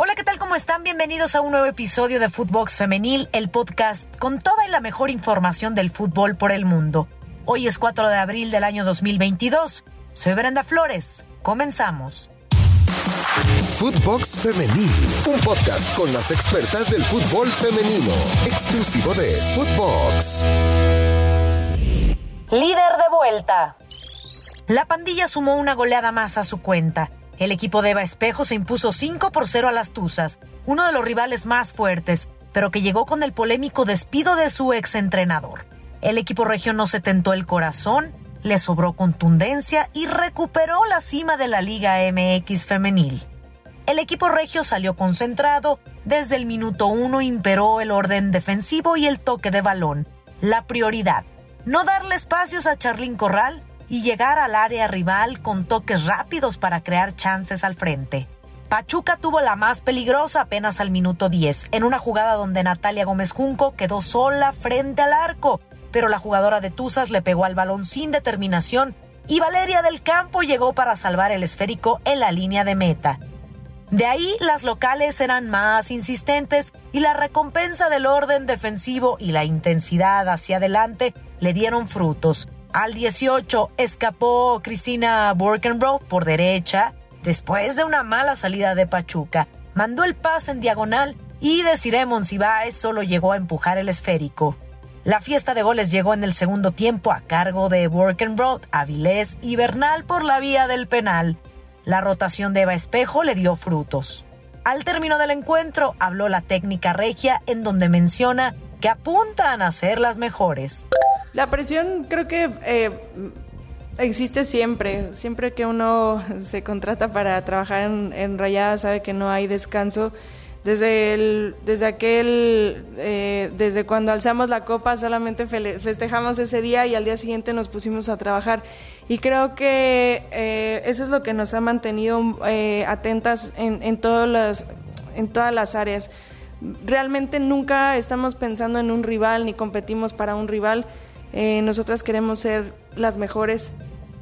Hola, ¿qué tal? ¿Cómo están? Bienvenidos a un nuevo episodio de Footbox Femenil, el podcast con toda y la mejor información del fútbol por el mundo. Hoy es 4 de abril del año 2022. Soy Brenda Flores. Comenzamos. Footbox Femenil, un podcast con las expertas del fútbol femenino, exclusivo de Footbox. Líder de vuelta. La pandilla sumó una goleada más a su cuenta. El equipo de Eva Espejo se impuso 5 por 0 a las Tuzas, uno de los rivales más fuertes, pero que llegó con el polémico despido de su exentrenador. El equipo regio no se tentó el corazón, le sobró contundencia y recuperó la cima de la Liga MX femenil. El equipo regio salió concentrado, desde el minuto uno imperó el orden defensivo y el toque de balón. La prioridad, no darle espacios a Charlín Corral y llegar al área rival con toques rápidos para crear chances al frente. Pachuca tuvo la más peligrosa apenas al minuto 10, en una jugada donde Natalia Gómez Junco quedó sola frente al arco, pero la jugadora de Tuzas le pegó al balón sin determinación y Valeria del Campo llegó para salvar el esférico en la línea de meta. De ahí las locales eran más insistentes y la recompensa del orden defensivo y la intensidad hacia adelante le dieron frutos. Al 18 escapó Cristina Borkenroth por derecha después de una mala salida de Pachuca. Mandó el pase en diagonal y Desiree Monsiváis solo llegó a empujar el esférico. La fiesta de goles llegó en el segundo tiempo a cargo de Borkenroth, Avilés y Bernal por la vía del penal. La rotación de Eva Espejo le dio frutos. Al término del encuentro habló la técnica regia en donde menciona que apuntan a ser las mejores. La presión creo que eh, existe siempre. Siempre que uno se contrata para trabajar en, en Rayada sabe que no hay descanso. Desde, el, desde aquel, eh, desde cuando alzamos la copa solamente festejamos ese día y al día siguiente nos pusimos a trabajar. Y creo que eh, eso es lo que nos ha mantenido atentas en, en, todas las, en todas las áreas. Realmente nunca estamos pensando en un rival ni competimos para un rival eh, nosotras queremos ser las mejores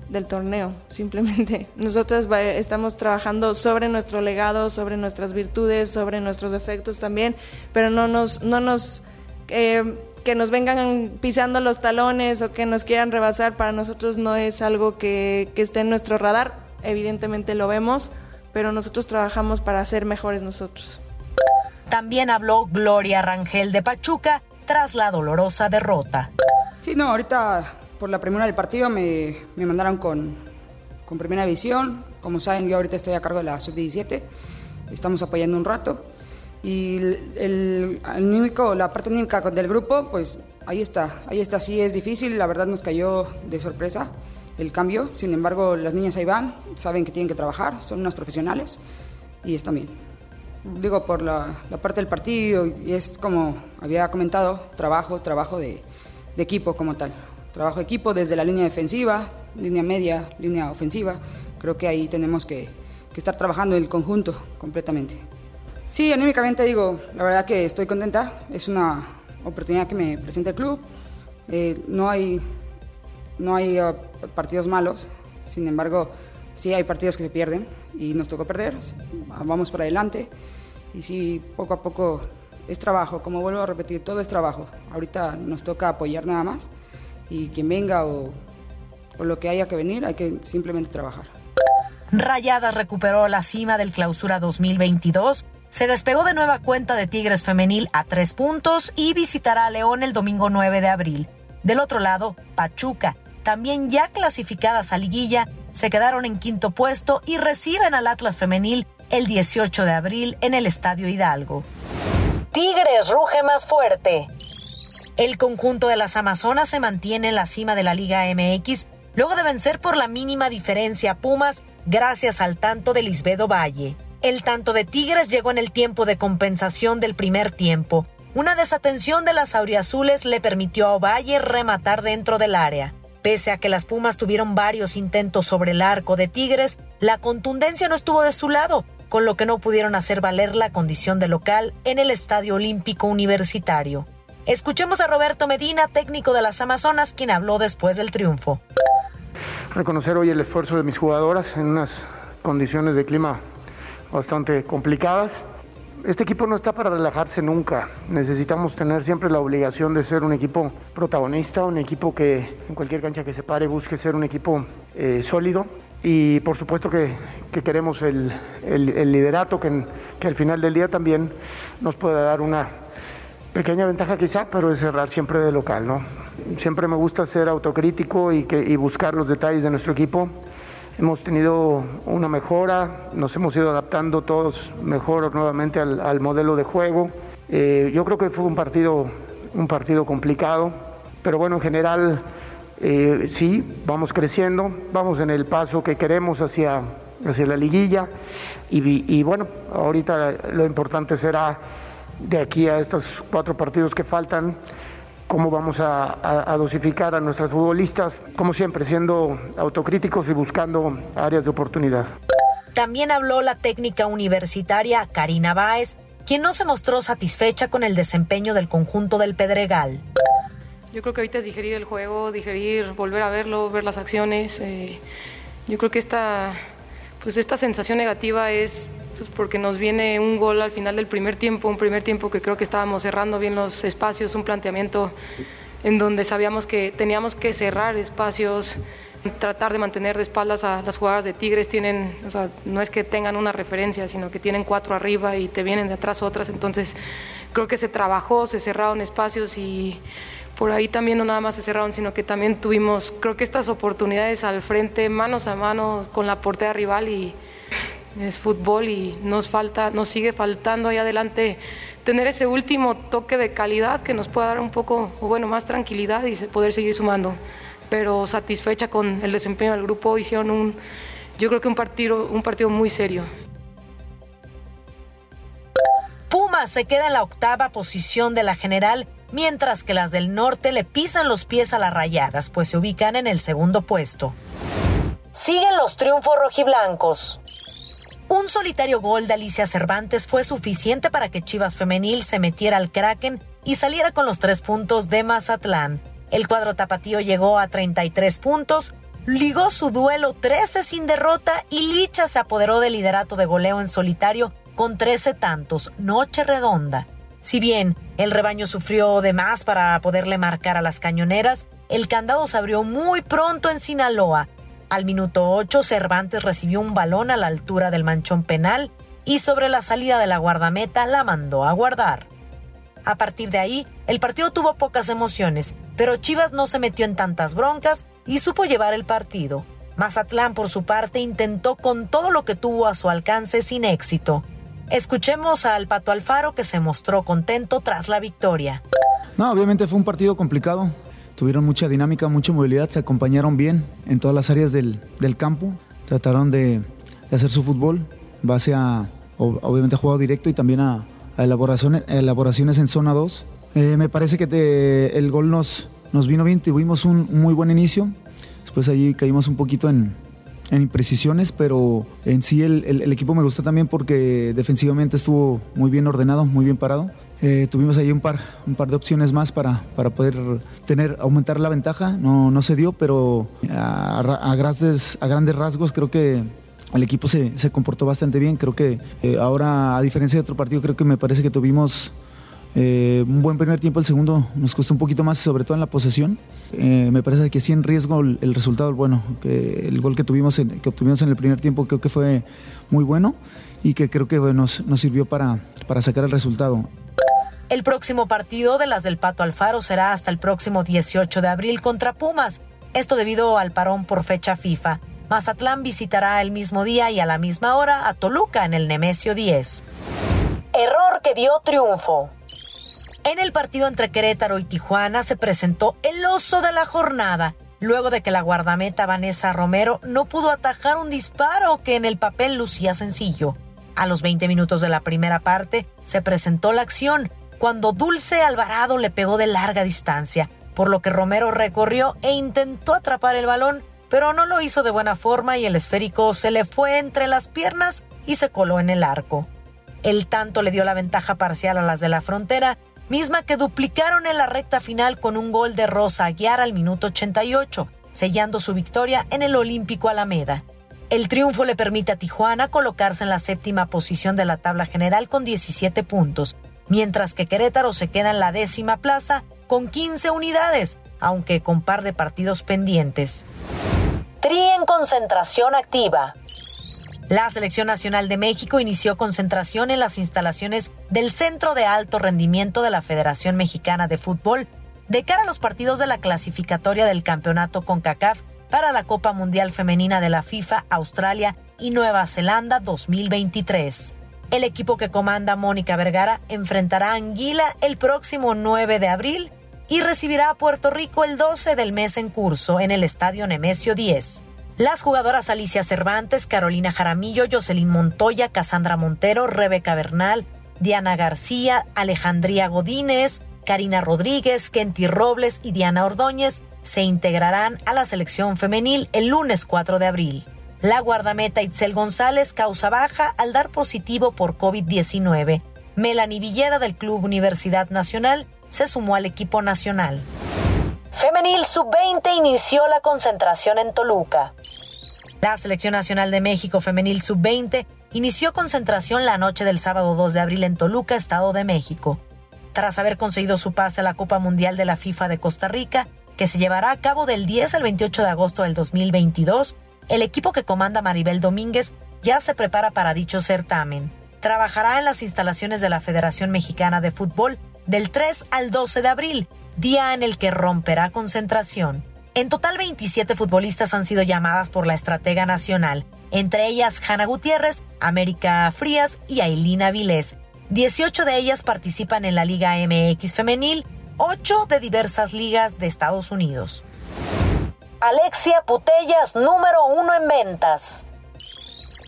del torneo, simplemente. Nosotras estamos trabajando sobre nuestro legado, sobre nuestras virtudes, sobre nuestros defectos también, pero no nos, no nos eh, que nos vengan pisando los talones o que nos quieran rebasar, para nosotros no es algo que, que esté en nuestro radar. Evidentemente lo vemos, pero nosotros trabajamos para ser mejores nosotros. También habló Gloria Rangel de Pachuca tras la dolorosa derrota. Sí, no, ahorita por la primera del partido me, me mandaron con, con primera visión. Como saben, yo ahorita estoy a cargo de la sub-17. Estamos apoyando un rato. Y el, el la parte anímica del grupo, pues ahí está. Ahí está, sí es difícil. La verdad nos cayó de sorpresa el cambio. Sin embargo, las niñas ahí van, saben que tienen que trabajar, son unas profesionales y están bien. Digo, por la, la parte del partido, y es como había comentado, trabajo, trabajo de, de equipo como tal. Trabajo equipo desde la línea defensiva, línea media, línea ofensiva. Creo que ahí tenemos que, que estar trabajando en el conjunto completamente. Sí, anímicamente digo, la verdad que estoy contenta. Es una oportunidad que me presenta el club. Eh, no hay, no hay uh, partidos malos, sin embargo, sí hay partidos que se pierden y nos tocó perder. Vamos para adelante y sí, poco a poco es trabajo, como vuelvo a repetir, todo es trabajo. Ahorita nos toca apoyar nada más y quien venga o, lo que haya que venir, hay que simplemente trabajar. Rayadas recuperó la cima del clausura 2022, se despegó de nueva cuenta de Tigres Femenil a tres puntos y visitará a León el domingo 9 de abril. Del otro lado, Pachuca, también ya clasificadas a liguilla, se quedaron en quinto puesto y reciben al Atlas Femenil el 18 de abril en el Estadio Hidalgo. Tigres ruge más fuerte. El conjunto de las Amazonas se mantiene en la cima de la Liga MX luego de vencer por la mínima diferencia a Pumas gracias al tanto de Lisbedo Valle. El tanto de Tigres llegó en el tiempo de compensación del primer tiempo. Una desatención de las auriazules le permitió a Valle rematar dentro del área. Pese a que las Pumas tuvieron varios intentos sobre el arco de Tigres, la contundencia no estuvo de su lado, con lo que no pudieron hacer valer la condición de local en el Estadio Olímpico Universitario. Escuchemos a Roberto Medina, técnico de las Amazonas, quien habló después del triunfo. Reconocer hoy el esfuerzo de mis jugadoras en unas condiciones de clima bastante complicadas. este equipo no está para relajarse nunca. Necesitamos tener siempre la obligación de ser un equipo protagonista, un equipo que en cualquier cancha que se pare busque ser un equipo eh, sólido. Y por supuesto que, queremos el, liderato que, que al final del día también nos pueda dar una pequeña ventaja quizá, pero es cerrar siempre de local. ¿no? Siempre me gusta ser autocrítico y, que, y buscar los detalles de nuestro equipo Hemos tenido una mejora, nos hemos ido adaptando todos mejor nuevamente al, modelo de juego. Eh, yo creo que fue un partido, un partido complicado, pero bueno, en general eh, sí, vamos creciendo, vamos en el paso que queremos hacia, hacia la liguilla y, y bueno, ahorita lo importante será de aquí a estos cuatro partidos que faltan cómo vamos a, dosificar a nuestras futbolistas, como siempre, siendo autocríticos y buscando áreas de oportunidad. También habló la técnica universitaria Karina Báez, quien no se mostró satisfecha con el desempeño del conjunto del Pedregal. Yo creo que ahorita es digerir el juego, digerir, volver a verlo, ver las acciones. Eh, yo creo que esta, pues esta sensación negativa es pues porque nos viene un gol al final del primer tiempo, un primer tiempo que creo que estábamos cerrando bien los espacios, un planteamiento en donde sabíamos que teníamos que cerrar espacios, tratar de mantener de espaldas a las jugadoras de Tigres, tienen, o sea, no es que tengan una referencia, sino que tienen cuatro arriba y te vienen de atrás otras, entonces creo que se trabajó, se cerraron espacios y por ahí también no nada más se cerraron, sino que también tuvimos, creo que estas oportunidades al frente, manos a mano con la portera rival y es fútbol y nos falta, nos sigue faltando ahí adelante tener ese último toque de calidad que nos pueda dar un poco, bueno, más tranquilidad y poder seguir sumando. Pero satisfecha con el desempeño del grupo, hicieron un, yo creo que un partido, un partido muy serio. Puma se queda en la octava posición de la general, mientras que las del norte le pisan los pies a las rayadas, pues se ubican en el segundo puesto. Siguen los triunfos rojiblancos. Un solitario gol de Alicia Cervantes fue suficiente para que Chivas Femenil se metiera al Kraken y saliera con los tres puntos de Mazatlán. El cuadro tapatío llegó a 33 puntos, ligó su duelo 13 sin derrota y Licha se apoderó del liderato de goleo en solitario con 13 tantos, noche redonda. Si bien el rebaño sufrió de más para poderle marcar a las cañoneras, el candado se abrió muy pronto en Sinaloa al minuto 8, Cervantes recibió un balón a la altura del manchón penal y sobre la salida de la guardameta la mandó a guardar. A partir de ahí, el partido tuvo pocas emociones, pero Chivas no se metió en tantas broncas y supo llevar el partido. Mazatlán, por su parte, intentó con todo lo que tuvo a su alcance sin éxito. Escuchemos al Pato Alfaro que se mostró contento tras la victoria. No, obviamente fue un partido complicado tuvieron mucha dinámica, mucha movilidad, se acompañaron bien en todas las áreas del, campo, trataron de, hacer su fútbol base a, obviamente, a juego directo y también a, elaboraciones, elaboraciones en zona 2. Eh, me parece que el gol nos, nos vino bien, tuvimos un muy buen inicio, después ahí caímos un poquito en, imprecisiones, pero en sí el, el, equipo me gustó también porque defensivamente estuvo muy bien ordenado, muy bien parado. Eh, tuvimos ahí un par, un par de opciones más para, para poder tener, aumentar la ventaja. No, no se dio, pero a, a, grandes, a grandes rasgos creo que el equipo se, se comportó bastante bien. Creo que eh, ahora, a diferencia de otro partido, creo que me parece que tuvimos eh, un buen primer tiempo. El segundo nos costó un poquito más, sobre todo en la posesión. me parece que sí en riesgo el, resultado, bueno, que el gol que, tuvimos que obtuvimos en el primer tiempo creo que fue muy bueno y que creo que nos, nos sirvió para, para sacar el resultado. El próximo partido de las del Pato Alfaro será hasta el próximo 18 de abril contra Pumas, esto debido al parón por fecha FIFA. Mazatlán visitará el mismo día y a la misma hora a Toluca en el Nemesio 10. Error que dio triunfo. En el partido entre Querétaro y Tijuana se presentó el oso de la jornada, luego de que la guardameta Vanessa Romero no pudo atajar un disparo que en el papel lucía sencillo. A los 20 minutos de la primera parte se presentó la acción, cuando Dulce Alvarado le pegó de larga distancia, por lo que Romero recorrió e intentó atrapar el balón, pero no lo hizo de buena forma y el esférico se le fue entre las piernas y se coló en el arco. El tanto le dio la ventaja parcial a las de la frontera, misma que duplicaron en la recta final con un gol de Rosa Aguiar al minuto 88, sellando su victoria en el Olímpico Alameda. El triunfo le permite a Tijuana colocarse en la séptima posición de la tabla general con 17 puntos, mientras que Querétaro se queda en la décima plaza con 15 unidades, aunque con par de partidos pendientes. Tri en concentración activa. La Selección Nacional de México inició concentración en las instalaciones del Centro de Alto Rendimiento de la Federación Mexicana de Fútbol de cara a los partidos de la clasificatoria del campeonato CONCACAF para la Copa Mundial Femenina de la FIFA Australia y Nueva Zelanda 2023. El equipo que comanda Mónica Vergara enfrentará a Anguila el próximo 9 de abril y recibirá a Puerto Rico el 12 del mes en curso en el Estadio Nemesio 10. Las jugadoras Alicia Cervantes, Carolina Jaramillo, Jocelyn Montoya, Cassandra Montero, Rebeca Bernal, Diana García, Alejandría Godínez, Karina Rodríguez, Kenty Robles y Diana Ordóñez se integrarán a la selección femenil el lunes 4 de abril. La guardameta Itzel González causa baja al dar positivo por COVID-19. Melanie Villeda del Club Universidad Nacional se sumó al equipo nacional. Femenil Sub-20 inició la concentración en Toluca. La Selección Nacional de México Femenil Sub-20 inició concentración la noche del sábado 2 de abril en Toluca, Estado de México. Tras haber conseguido su pase a la Copa Mundial de la FIFA de Costa Rica, que se llevará a cabo del 10 al 28 de agosto del 2022, el equipo que comanda Maribel Domínguez ya se prepara para dicho certamen. Trabajará en las instalaciones de la Federación Mexicana de Fútbol del 3 al 12 de abril, día en el que romperá concentración. En total 27 futbolistas han sido llamadas por la estratega nacional, entre ellas Hanna Gutiérrez, América Frías y Ailina Vilés. 18 de ellas participan en la Liga MX femenil ocho de diversas ligas de Estados Unidos. Alexia Putellas, número uno en ventas.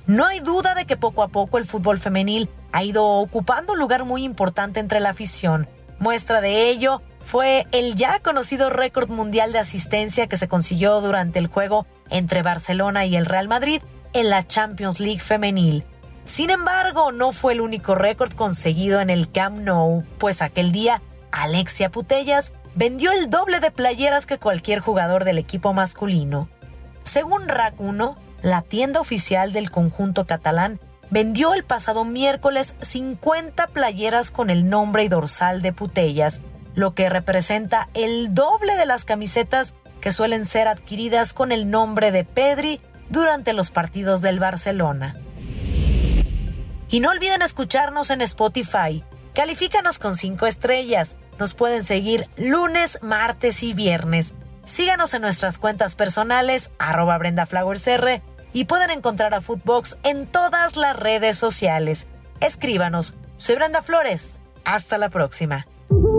No hay duda de que poco a poco el fútbol femenil ha ido ocupando un lugar muy importante entre la afición. Muestra de ello fue el ya conocido récord mundial de asistencia que se consiguió durante el juego entre Barcelona y el Real Madrid en la Champions League femenil. Sin embargo, no fue el único récord conseguido en el Camp Nou, pues aquel día Alexia Putellas vendió el doble de playeras que cualquier jugador del equipo masculino. Según RAC 1, la tienda oficial del conjunto catalán vendió el pasado miércoles 50 playeras con el nombre y dorsal de Putellas, lo que representa el doble de las camisetas que suelen ser adquiridas con el nombre de Pedri durante los partidos del Barcelona. Y no olviden escucharnos en Spotify Califícanos con 5 estrellas. Nos pueden seguir lunes, martes y viernes. Síganos en nuestras cuentas personales, arroba BrendaFlowersR, y pueden encontrar a Footbox en todas las redes sociales. Escríbanos. Soy Brenda Flores. Hasta la próxima.